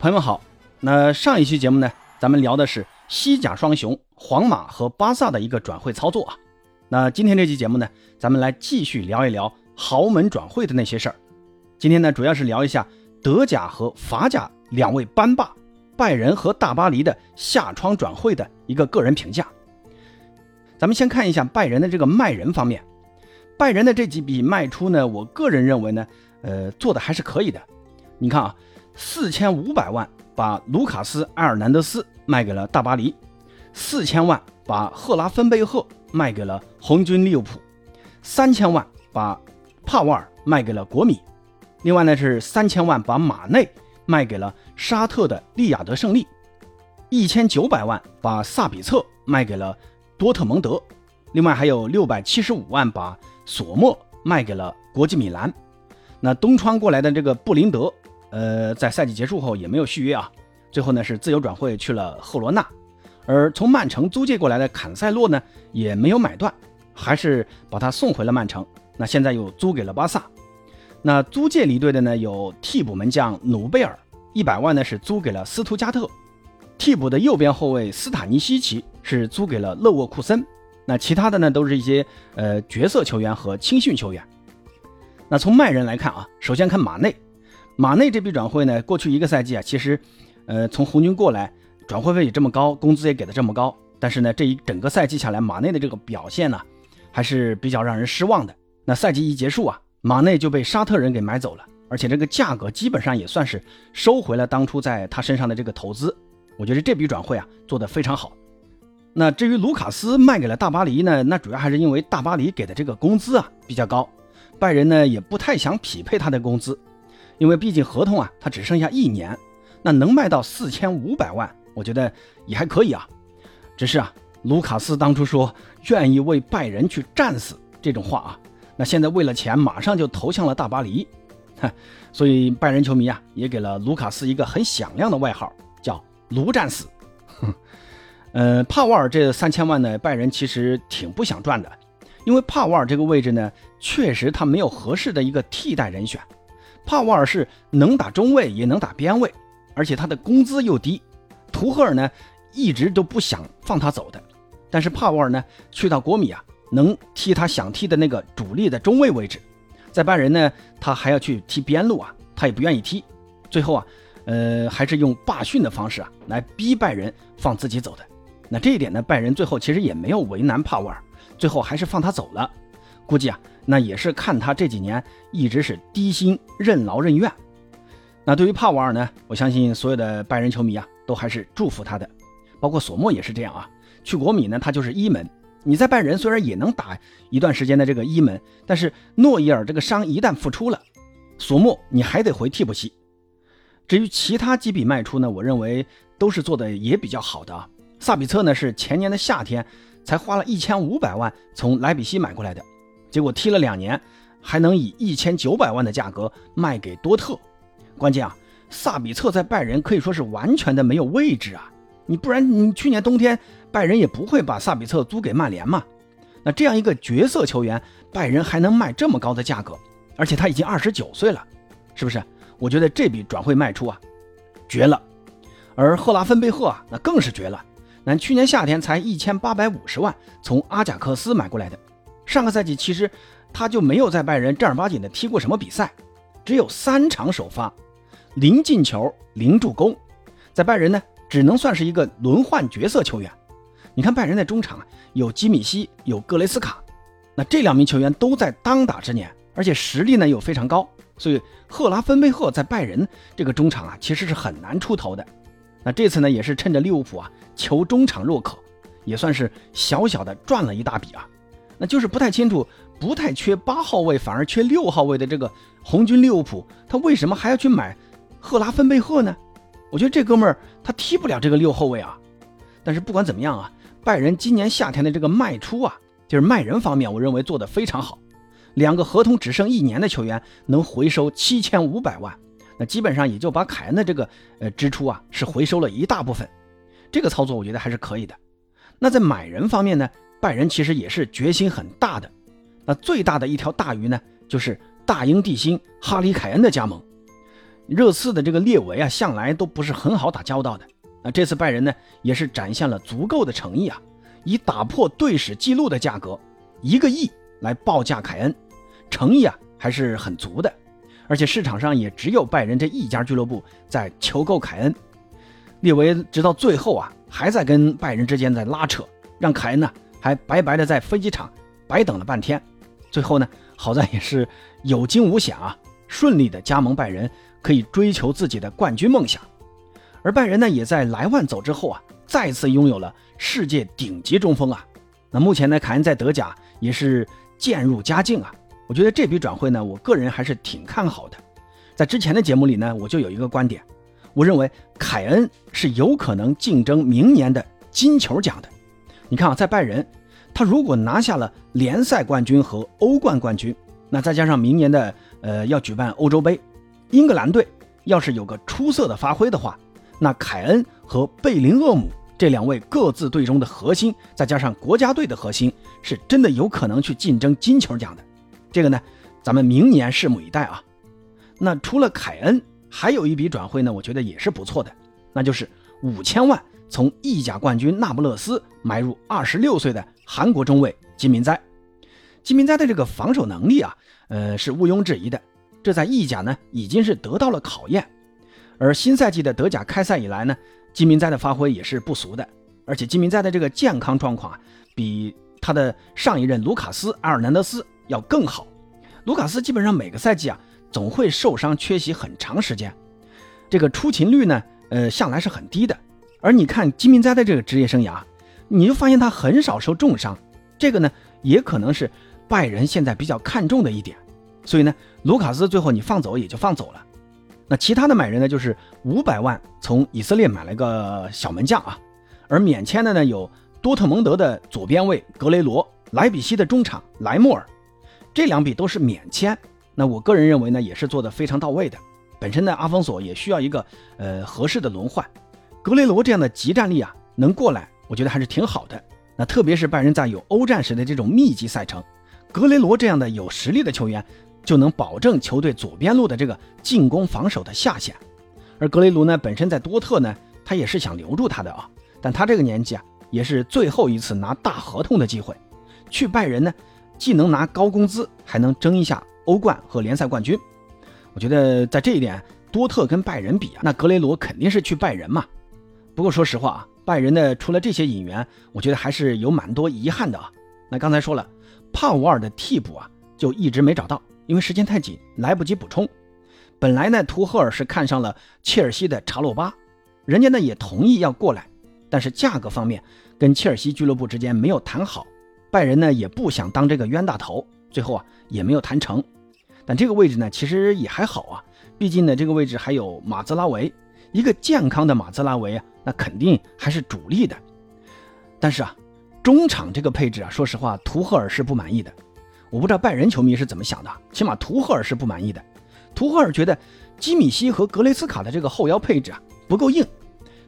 朋友们好，那上一期节目呢，咱们聊的是西甲双雄皇马和巴萨的一个转会操作啊。那今天这期节目呢，咱们来继续聊一聊豪门转会的那些事儿。今天呢，主要是聊一下德甲和法甲两位班霸拜仁和大巴黎的下窗转会的一个个人评价。咱们先看一下拜仁的这个卖人方面，拜仁的这几笔卖出呢，我个人认为呢，呃，做的还是可以的。你看啊。四千五百万把卢卡斯·埃尔南德斯卖给了大巴黎，四千万把赫拉芬贝赫卖给了红军利物浦，三千万把帕瓦尔卖给了国米，另外呢是三千万把马内卖给了沙特的利雅得胜利，一千九百万把萨比策卖给了多特蒙德，另外还有六百七十五万把索莫卖给了国际米兰，那东窗过来的这个布林德。呃，在赛季结束后也没有续约啊，最后呢是自由转会去了赫罗纳，而从曼城租借过来的坎塞洛呢也没有买断，还是把他送回了曼城。那现在又租给了巴萨。那租借离队的呢有替补门将努贝尔，一百万呢是租给了斯图加特，替补的右边后卫斯塔尼西奇是租给了勒沃库森。那其他的呢都是一些呃角色球员和青训球员。那从卖人来看啊，首先看马内。马内这笔转会呢，过去一个赛季啊，其实，呃，从红军过来，转会费也这么高，工资也给的这么高，但是呢，这一整个赛季下来，马内的这个表现呢，还是比较让人失望的。那赛季一结束啊，马内就被沙特人给买走了，而且这个价格基本上也算是收回了当初在他身上的这个投资。我觉得这笔转会啊，做得非常好。那至于卢卡斯卖给了大巴黎呢，那主要还是因为大巴黎给的这个工资啊比较高，拜仁呢也不太想匹配他的工资。因为毕竟合同啊，他只剩下一年，那能卖到四千五百万，我觉得也还可以啊。只是啊，卢卡斯当初说愿意为拜仁去战死这种话啊，那现在为了钱马上就投向了大巴黎，哈，所以拜仁球迷啊也给了卢卡斯一个很响亮的外号，叫“卢战死”。呃，帕瓦尔这三千万呢，拜仁其实挺不想赚的，因为帕瓦尔这个位置呢，确实他没有合适的一个替代人选。帕瓦尔是能打中卫也能打边卫，而且他的工资又低。图赫尔呢一直都不想放他走的，但是帕瓦尔呢去到国米啊，能踢他想踢的那个主力的中卫位置。在拜仁呢，他还要去踢边路啊，他也不愿意踢。最后啊，呃，还是用罢训的方式啊来逼拜仁放自己走的。那这一点呢，拜仁最后其实也没有为难帕瓦尔，最后还是放他走了。估计啊。那也是看他这几年一直是低薪任劳任怨。那对于帕瓦尔呢，我相信所有的拜仁球迷啊，都还是祝福他的。包括索莫也是这样啊。去国米呢，他就是一门。你在拜仁虽然也能打一段时间的这个一门，但是诺伊尔这个伤一旦复出了，索莫你还得回替补席。至于其他几笔卖出呢，我认为都是做的也比较好的啊。萨比策呢是前年的夏天才花了一千五百万从莱比锡买过来的。结果踢了两年，还能以一千九百万的价格卖给多特。关键啊，萨比策在拜仁可以说是完全的没有位置啊！你不然你去年冬天拜仁也不会把萨比策租给曼联嘛。那这样一个角色球员，拜仁还能卖这么高的价格，而且他已经二十九岁了，是不是？我觉得这笔转会卖出啊，绝了。而赫拉芬贝赫啊，那更是绝了。那去年夏天才一千八百五十万从阿贾克斯买过来的。上个赛季其实他就没有在拜仁正儿八经的踢过什么比赛，只有三场首发，零进球零助攻，在拜仁呢只能算是一个轮换角色球员。你看拜仁的中场有基米希有格雷斯卡，那这两名球员都在当打之年，而且实力呢又非常高，所以赫拉芬贝赫在拜仁这个中场啊其实是很难出头的。那这次呢也是趁着利物浦啊求中场若渴，也算是小小的赚了一大笔啊。那就是不太清楚，不太缺八号位，反而缺六号位的这个红军利物浦，他为什么还要去买赫拉芬贝赫呢？我觉得这哥们儿他踢不了这个六后卫啊。但是不管怎么样啊，拜仁今年夏天的这个卖出啊，就是卖人方面，我认为做得非常好。两个合同只剩一年的球员能回收七千五百万，那基本上也就把凯恩的这个呃支出啊是回收了一大部分。这个操作我觉得还是可以的。那在买人方面呢？拜仁其实也是决心很大的，那最大的一条大鱼呢，就是大英帝星哈里凯恩的加盟。热刺的这个列维啊，向来都不是很好打交道的。那这次拜仁呢，也是展现了足够的诚意啊，以打破队史记录的价格一个亿来报价凯恩，诚意啊还是很足的。而且市场上也只有拜仁这一家俱乐部在求购凯恩。列维直到最后啊，还在跟拜仁之间在拉扯，让凯恩呢还白白的在飞机场白等了半天。最后呢，好在也是有惊无险啊，顺利的加盟拜仁，可以追求自己的冠军梦想。而拜仁呢，也在莱万走之后啊，再次拥有了世界顶级中锋啊。那目前呢，凯恩在德甲也是渐入佳境啊。我觉得这笔转会呢，我个人还是挺看好的。在之前的节目里呢，我就有一个观点。我认为凯恩是有可能竞争明年的金球奖的。你看啊，在拜仁，他如果拿下了联赛冠军和欧冠冠军，那再加上明年的呃要举办欧洲杯，英格兰队要是有个出色的发挥的话，那凯恩和贝林厄姆这两位各自队中的核心，再加上国家队的核心，是真的有可能去竞争金球奖的。这个呢，咱们明年拭目以待啊。那除了凯恩。还有一笔转会呢，我觉得也是不错的，那就是五千万从意甲冠军那不勒斯买入二十六岁的韩国中卫金明哉。金明哉的这个防守能力啊，呃是毋庸置疑的，这在意甲呢已经是得到了考验。而新赛季的德甲开赛以来呢，金明哉的发挥也是不俗的，而且金明哉的这个健康状况啊，比他的上一任卢卡斯阿尔南德斯要更好。卢卡斯基本上每个赛季啊。总会受伤缺席很长时间，这个出勤率呢，呃，向来是很低的。而你看金明哉的这个职业生涯，你就发现他很少受重伤，这个呢，也可能是拜仁现在比较看重的一点。所以呢，卢卡斯最后你放走也就放走了。那其他的买人呢，就是五百万从以色列买了个小门将啊，而免签的呢有多特蒙德的左边卫格雷罗、莱比锡的中场莱莫尔，这两笔都是免签。那我个人认为呢，也是做的非常到位的。本身呢，阿方索也需要一个呃合适的轮换，格雷罗这样的集战力啊，能过来，我觉得还是挺好的。那特别是拜仁在有欧战时的这种密集赛程，格雷罗这样的有实力的球员，就能保证球队左边路的这个进攻防守的下限。而格雷罗呢，本身在多特呢，他也是想留住他的啊，但他这个年纪啊，也是最后一次拿大合同的机会，去拜仁呢，既能拿高工资，还能争一下。欧冠和联赛冠军，我觉得在这一点，多特跟拜仁比啊，那格雷罗肯定是去拜仁嘛。不过说实话啊，拜仁的除了这些引援，我觉得还是有蛮多遗憾的啊。那刚才说了，帕沃尔的替补啊，就一直没找到，因为时间太紧，来不及补充。本来呢，图赫尔是看上了切尔西的查洛巴，人家呢也同意要过来，但是价格方面跟切尔西俱乐部之间没有谈好，拜仁呢也不想当这个冤大头，最后啊也没有谈成。但这个位置呢，其实也还好啊，毕竟呢，这个位置还有马兹拉维，一个健康的马兹拉维啊，那肯定还是主力的。但是啊，中场这个配置啊，说实话，图赫尔是不满意的。我不知道拜仁球迷是怎么想的，起码图赫尔是不满意的。图赫尔觉得基米希和格雷斯卡的这个后腰配置啊不够硬，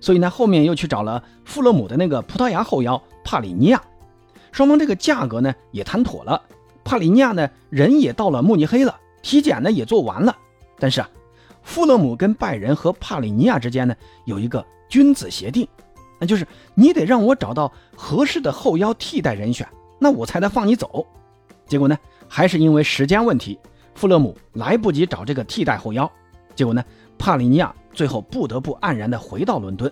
所以呢，后面又去找了富勒姆的那个葡萄牙后腰帕里尼亚，双方这个价格呢也谈妥了，帕里尼亚呢人也到了慕尼黑了。体检呢也做完了，但是啊，富勒姆跟拜仁和帕里尼亚之间呢有一个君子协定，那就是你得让我找到合适的后腰替代人选，那我才能放你走。结果呢，还是因为时间问题，富勒姆来不及找这个替代后腰，结果呢，帕里尼亚最后不得不黯然的回到伦敦。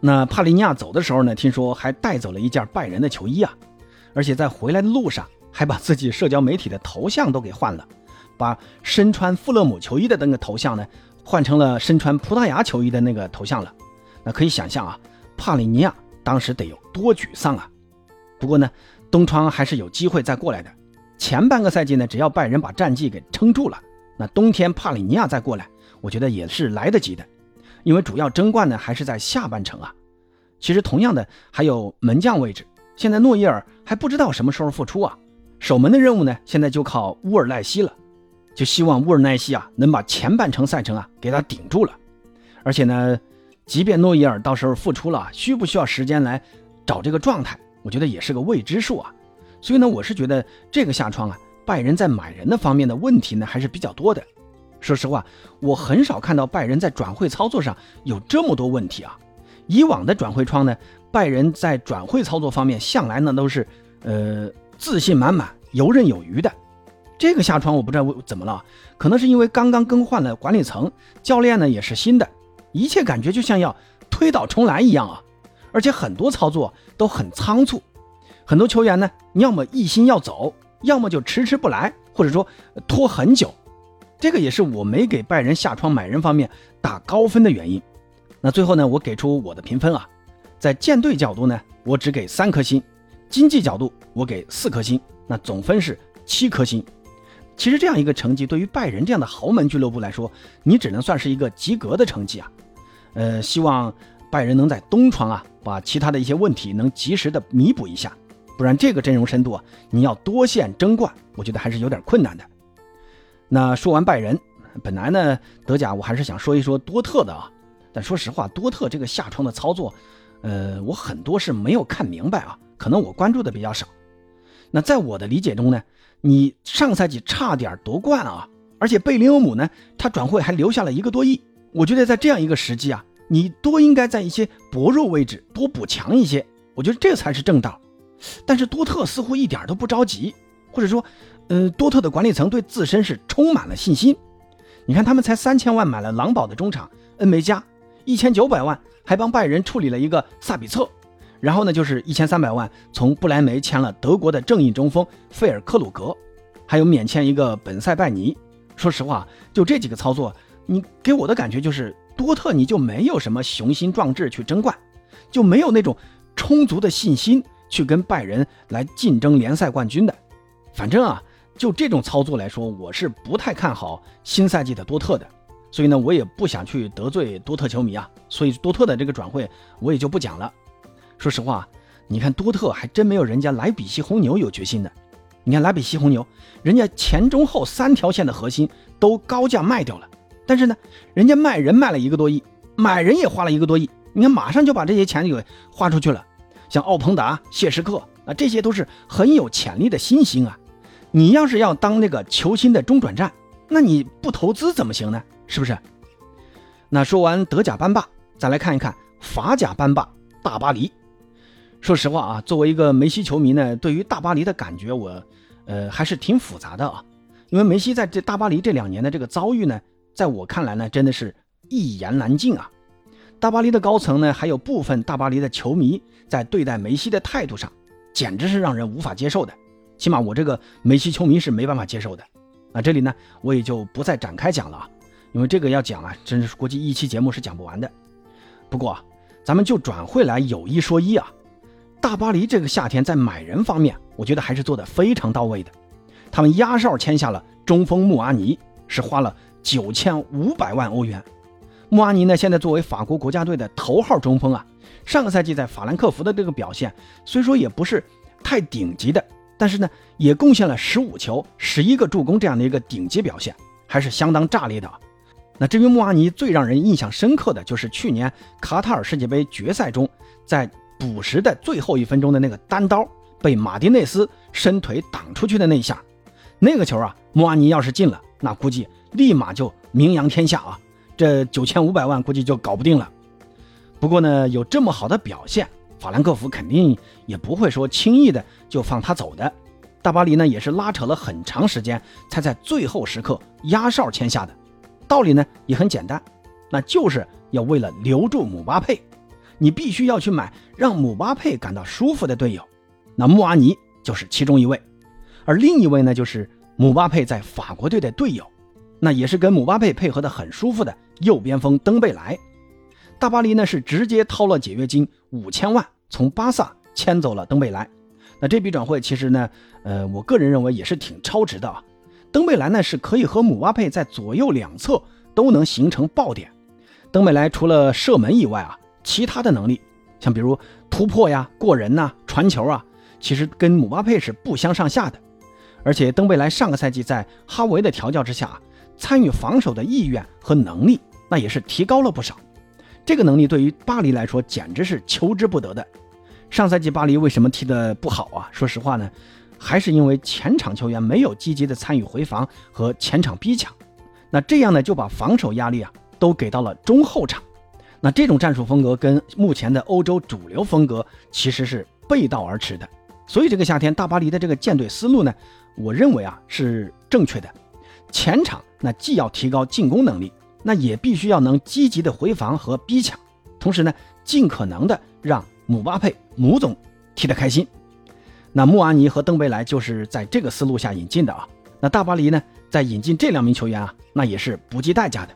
那帕里尼亚走的时候呢，听说还带走了一件拜仁的球衣啊，而且在回来的路上还把自己社交媒体的头像都给换了。把身穿富勒姆球衣的那个头像呢，换成了身穿葡萄牙球衣的那个头像了。那可以想象啊，帕里尼亚当时得有多沮丧啊！不过呢，东窗还是有机会再过来的。前半个赛季呢，只要拜仁把战绩给撑住了，那冬天帕里尼亚再过来，我觉得也是来得及的。因为主要争冠呢还是在下半程啊。其实同样的还有门将位置，现在诺伊尔还不知道什么时候复出啊。守门的任务呢，现在就靠乌尔赖西了。就希望乌尔奈西啊能把前半程赛程啊给他顶住了，而且呢，即便诺伊尔到时候复出了，需不需要时间来找这个状态，我觉得也是个未知数啊。所以呢，我是觉得这个下窗啊，拜仁在买人的方面的问题呢还是比较多的。说实话，我很少看到拜仁在转会操作上有这么多问题啊。以往的转会窗呢，拜仁在转会操作方面向来呢都是呃自信满满、游刃有余的。这个下窗我不知道怎么了，可能是因为刚刚更换了管理层，教练呢也是新的，一切感觉就像要推倒重来一样啊！而且很多操作都很仓促，很多球员呢要么一心要走，要么就迟迟不来，或者说拖很久。这个也是我没给拜仁下窗买人方面打高分的原因。那最后呢，我给出我的评分啊，在舰队角度呢，我只给三颗星；经济角度我给四颗星，那总分是七颗星。其实这样一个成绩，对于拜仁这样的豪门俱乐部来说，你只能算是一个及格的成绩啊。呃，希望拜仁能在东窗啊，把其他的一些问题能及时的弥补一下，不然这个阵容深度啊，你要多线争冠，我觉得还是有点困难的。那说完拜仁，本来呢，德甲我还是想说一说多特的啊，但说实话，多特这个下窗的操作，呃，我很多是没有看明白啊，可能我关注的比较少。那在我的理解中呢？你上赛季差点夺冠啊，而且贝林厄姆呢，他转会还留下了一个多亿。我觉得在这样一个时机啊，你多应该在一些薄弱位置多补强一些，我觉得这才是正道。但是多特似乎一点都不着急，或者说，呃，多特的管理层对自身是充满了信心。你看，他们才三千万买了狼堡的中场恩梅加，一千九百万还帮拜仁处理了一个萨比策。然后呢，就是一千三百万从不莱梅签了德国的正义中锋费尔克鲁格，还有免签一个本塞拜尼。说实话，就这几个操作，你给我的感觉就是多特你就没有什么雄心壮志去争冠，就没有那种充足的信心去跟拜仁来竞争联赛冠军的。反正啊，就这种操作来说，我是不太看好新赛季的多特的。所以呢，我也不想去得罪多特球迷啊，所以多特的这个转会我也就不讲了。说实话，你看多特还真没有人家莱比锡红牛有决心的。你看莱比锡红牛，人家前中后三条线的核心都高价卖掉了，但是呢，人家卖人卖了一个多亿，买人也花了一个多亿。你看马上就把这些钱给花出去了。像奥彭达、谢什克啊，这些都是很有潜力的新星啊。你要是要当那个球星的中转站，那你不投资怎么行呢？是不是？那说完德甲班霸，再来看一看法甲班霸大巴黎。说实话啊，作为一个梅西球迷呢，对于大巴黎的感觉我，呃，还是挺复杂的啊。因为梅西在这大巴黎这两年的这个遭遇呢，在我看来呢，真的是一言难尽啊。大巴黎的高层呢，还有部分大巴黎的球迷在对待梅西的态度上，简直是让人无法接受的。起码我这个梅西球迷是没办法接受的。啊，这里呢，我也就不再展开讲了啊，因为这个要讲啊，真是估计一期节目是讲不完的。不过啊，咱们就转会来有一说一啊。大巴黎这个夏天在买人方面，我觉得还是做得非常到位的。他们压哨签下了中锋穆阿尼，是花了九千五百万欧元。穆阿尼呢，现在作为法国国家队的头号中锋啊，上个赛季在法兰克福的这个表现，虽说也不是太顶级的，但是呢，也贡献了十五球、十一个助攻这样的一个顶级表现，还是相当炸裂的。那至于穆阿尼最让人印象深刻的就是去年卡塔尔世界杯决赛中，在补时的最后一分钟的那个单刀被马丁内斯伸腿挡出去的那一下，那个球啊，穆阿尼要是进了，那估计立马就名扬天下啊！这九千五百万估计就搞不定了。不过呢，有这么好的表现，法兰克福肯定也不会说轻易的就放他走的。大巴黎呢，也是拉扯了很长时间，才在最后时刻压哨签下的。道理呢也很简单，那就是要为了留住姆巴佩。你必须要去买让姆巴佩感到舒服的队友，那穆阿尼就是其中一位，而另一位呢，就是姆巴佩在法国队的队友，那也是跟姆巴佩配合的很舒服的右边锋登贝莱。大巴黎呢是直接掏了解约金五千万，从巴萨签走了登贝莱。那这笔转会其实呢，呃，我个人认为也是挺超值的啊。登贝莱呢是可以和姆巴佩在左右两侧都能形成爆点。登贝莱除了射门以外啊。其他的能力，像比如突破呀、过人呐、传球啊，其实跟姆巴佩是不相上下的。而且登贝莱上个赛季在哈维的调教之下，参与防守的意愿和能力那也是提高了不少。这个能力对于巴黎来说简直是求之不得的。上赛季巴黎为什么踢得不好啊？说实话呢，还是因为前场球员没有积极的参与回防和前场逼抢。那这样呢，就把防守压力啊都给到了中后场。那这种战术风格跟目前的欧洲主流风格其实是背道而驰的。所以这个夏天大巴黎的这个建队思路呢，我认为啊是正确的。前场那既要提高进攻能力，那也必须要能积极的回防和逼抢，同时呢，尽可能的让姆巴佩姆总踢得开心。那穆阿尼和登贝莱就是在这个思路下引进的啊。那大巴黎呢，在引进这两名球员啊，那也是不计代价的。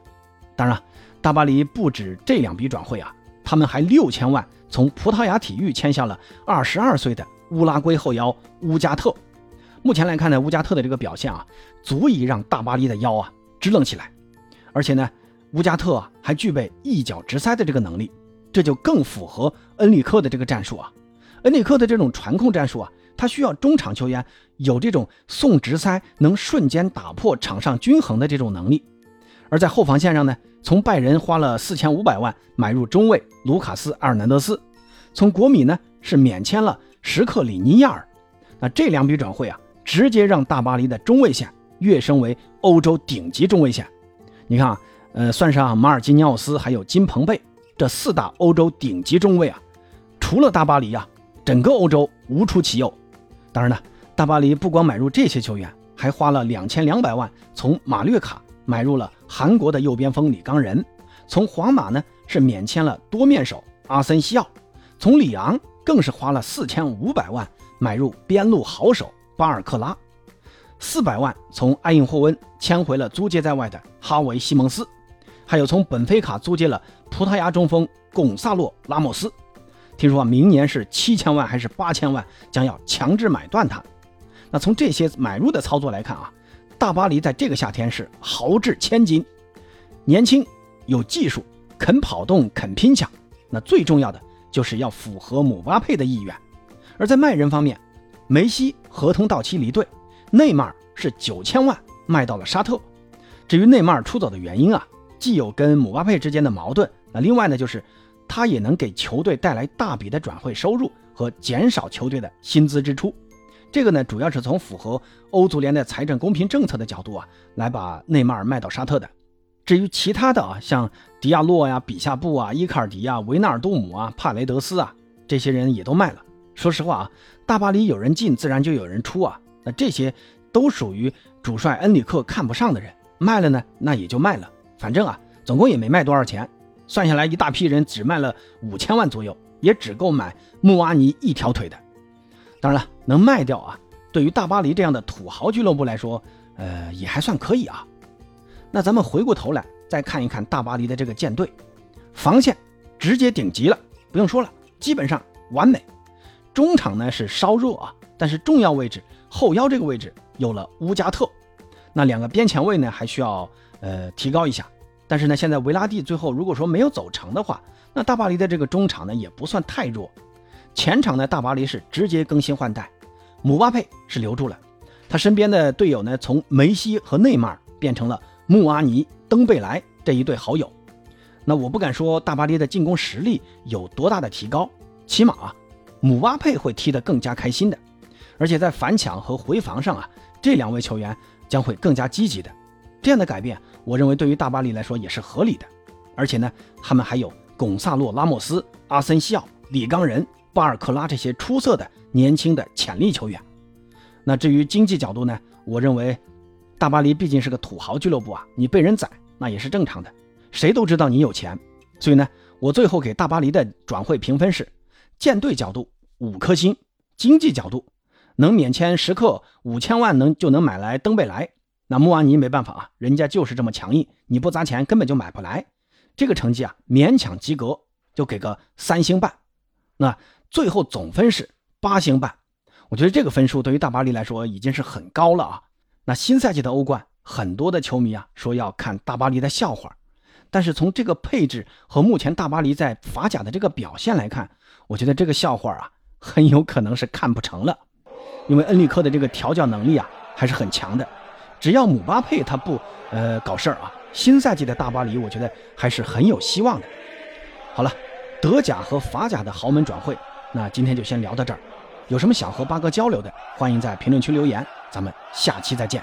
当然，大巴黎不止这两笔转会啊，他们还六千万从葡萄牙体育签下了二十二岁的乌拉圭后腰乌加特。目前来看呢，乌加特的这个表现啊，足以让大巴黎的腰啊支棱起来。而且呢，乌加特还具备一脚直塞的这个能力，这就更符合恩里克的这个战术啊。恩里克的这种传控战术啊，他需要中场球员有这种送直塞，能瞬间打破场上均衡的这种能力。而在后防线上呢，从拜仁花了四千五百万买入中卫卢卡斯·阿尔南德斯，从国米呢是免签了什克里尼亚尔。那这两笔转会啊。直接让大巴黎的中卫线跃升为欧洲顶级中卫线。你看啊，呃，算上马尔基尼奥斯还有金彭贝这四大欧洲顶级中卫啊，除了大巴黎啊，整个欧洲无出其右。当然了，大巴黎不光买入这些球员，还花了两千两百万从马略卡买入了韩国的右边锋李刚仁，从皇马呢是免签了多面手阿森西奥，从里昂更是花了四千五百万买入边路好手。巴尔克拉，四百万从埃因霍温签回了租借在外的哈维西蒙斯，还有从本菲卡租借了葡萄牙中锋贡萨洛拉莫斯。听说，明年是七千万还是八千万，将要强制买断他。那从这些买入的操作来看啊，大巴黎在这个夏天是豪掷千金，年轻有技术，肯跑动肯拼抢。那最重要的就是要符合姆巴佩的意愿。而在卖人方面，梅西合同到期离队，内马尔是九千万卖到了沙特。至于内马尔出走的原因啊，既有跟姆巴佩之间的矛盾，那另外呢就是他也能给球队带来大笔的转会收入和减少球队的薪资支出。这个呢主要是从符合欧足联的财政公平政策的角度啊来把内马尔卖到沙特的。至于其他的啊，像迪亚洛呀、比夏布啊、伊卡尔迪啊、维纳尔杜姆啊、帕雷德斯啊，这些人也都卖了。说实话啊，大巴黎有人进，自然就有人出啊。那这些都属于主帅恩里克看不上的人，卖了呢，那也就卖了。反正啊，总共也没卖多少钱，算下来一大批人只卖了五千万左右，也只够买穆阿尼一条腿的。当然了，能卖掉啊，对于大巴黎这样的土豪俱乐部来说，呃，也还算可以啊。那咱们回过头来再看一看大巴黎的这个舰队，防线直接顶级了，不用说了，基本上完美。中场呢是稍弱啊，但是重要位置后腰这个位置有了乌加特，那两个边前卫呢还需要呃提高一下。但是呢，现在维拉蒂最后如果说没有走成的话，那大巴黎的这个中场呢也不算太弱。前场呢，大巴黎是直接更新换代，姆巴佩是留住了，他身边的队友呢从梅西和内马尔变成了穆阿尼、登贝莱这一对好友。那我不敢说大巴黎的进攻实力有多大的提高，起码啊。姆巴佩会踢得更加开心的，而且在反抢和回防上啊，这两位球员将会更加积极的。这样的改变，我认为对于大巴黎来说也是合理的。而且呢，他们还有贡萨洛·拉莫斯、阿森西奥、里冈仁、巴尔克拉这些出色的年轻的潜力球员。那至于经济角度呢，我认为大巴黎毕竟是个土豪俱乐部啊，你被人宰那也是正常的，谁都知道你有钱。所以呢，我最后给大巴黎的转会评分是。舰队角度五颗星，经济角度能免签时刻五千万能就能买来登贝莱，那穆阿尼没办法啊，人家就是这么强硬，你不砸钱根本就买不来。这个成绩啊勉强及格，就给个三星半。那最后总分是八星半，我觉得这个分数对于大巴黎来说已经是很高了啊。那新赛季的欧冠，很多的球迷啊说要看大巴黎的笑话，但是从这个配置和目前大巴黎在法甲的这个表现来看。我觉得这个笑话啊，很有可能是看不成了，因为恩里克的这个调教能力啊还是很强的。只要姆巴佩他不呃搞事儿啊，新赛季的大巴黎我觉得还是很有希望的。好了，德甲和法甲的豪门转会，那今天就先聊到这儿。有什么想和八哥交流的，欢迎在评论区留言，咱们下期再见。